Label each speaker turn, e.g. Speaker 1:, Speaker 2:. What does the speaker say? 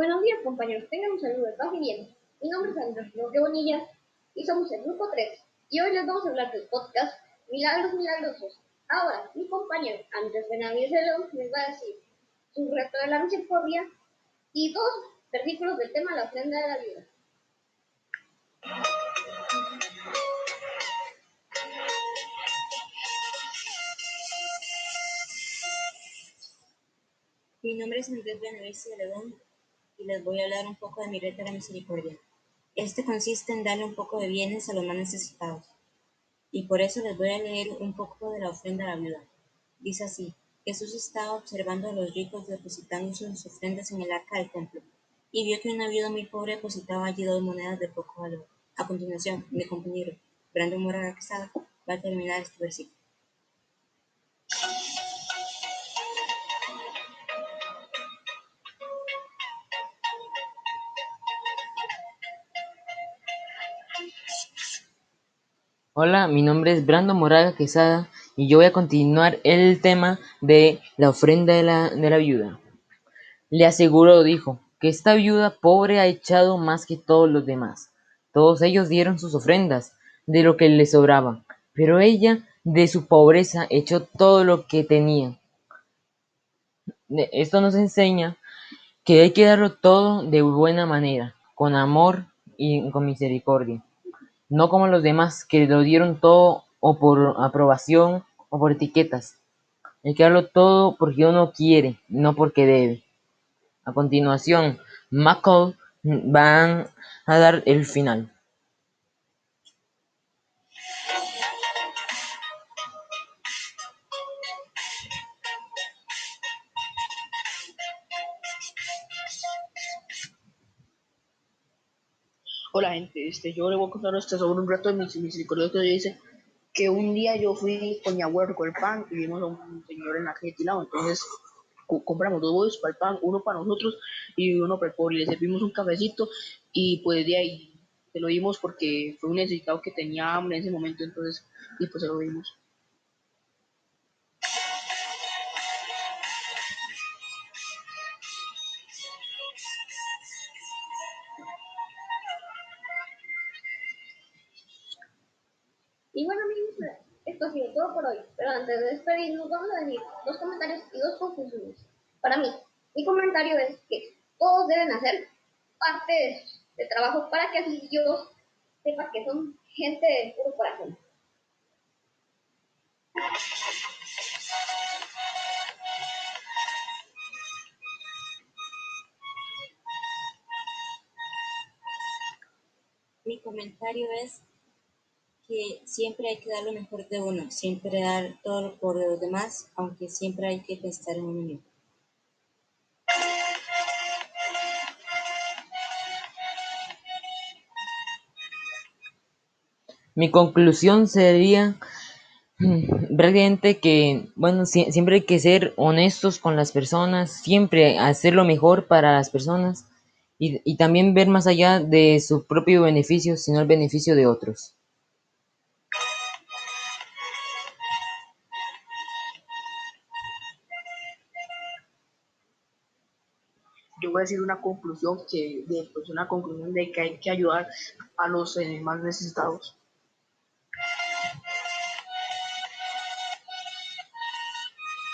Speaker 1: Buenos días, compañeros. Tengan un saludo de paz y bien. Mi nombre es Andrés Roque Bonilla y somos el grupo 3. Y hoy les vamos a hablar del podcast Milagros Milagrosos. Ahora, mi compañero Andrés Benavides León les va a decir su reto de la misericordia y dos versículos del tema La ofrenda de la vida.
Speaker 2: Mi nombre es Andrés Benavides León y les voy a hablar un poco de mi reto de la misericordia. Este consiste en darle un poco de bienes a los más necesitados. Y por eso les voy a leer un poco de la ofrenda a la viuda. Dice así, Jesús estaba observando a los ricos depositando sus ofrendas en el arca del templo y vio que una viuda muy pobre depositaba allí dos monedas de poco valor. A continuación, mi compañero Brandon Moraga va a terminar este versículo.
Speaker 3: Hola, mi nombre es Brando Moraga Quesada y yo voy a continuar el tema de la ofrenda de la, de la viuda. Le aseguró, dijo, que esta viuda pobre ha echado más que todos los demás. Todos ellos dieron sus ofrendas de lo que le sobraba, pero ella de su pobreza echó todo lo que tenía. Esto nos enseña que hay que darlo todo de buena manera, con amor y con misericordia no como los demás que lo dieron todo o por aprobación o por etiquetas. Hay que darlo todo porque uno quiere, no porque debe. A continuación, McCall van a dar el final.
Speaker 4: Hola gente, este, yo le voy a contar este sobre un reto de misericordia que dice que un día yo fui con mi abuelo con el pan y vimos a un señor en la calle tirado, entonces compramos dos bollos para el pan, uno para nosotros y uno para el pobre, le servimos un cafecito y pues de ahí se lo dimos porque fue un necesitado que tenía hambre en ese momento, entonces y pues se lo dimos.
Speaker 1: Y bueno amigos, esto ha sido todo por hoy, pero antes de despedirnos vamos a decir dos comentarios y dos conclusiones. Para mí, mi comentario es que todos deben hacer parte de, trabajo para que así Dios sepa que son gente de puro corazón.
Speaker 2: Mi comentario es que siempre hay que dar lo mejor de uno, siempre dar todo por los demás, aunque siempre hay que pensar en uno mismo.
Speaker 3: Mi conclusión sería prácticamente que, bueno, siempre hay que ser honestos con las personas, siempre hacer lo mejor para las personas y, y también ver más allá de su propio beneficio, sino el beneficio de otros.
Speaker 4: Yo voy a decir una conclusión que de pues una conclusión de que hay que ayudar a los eh, más necesitados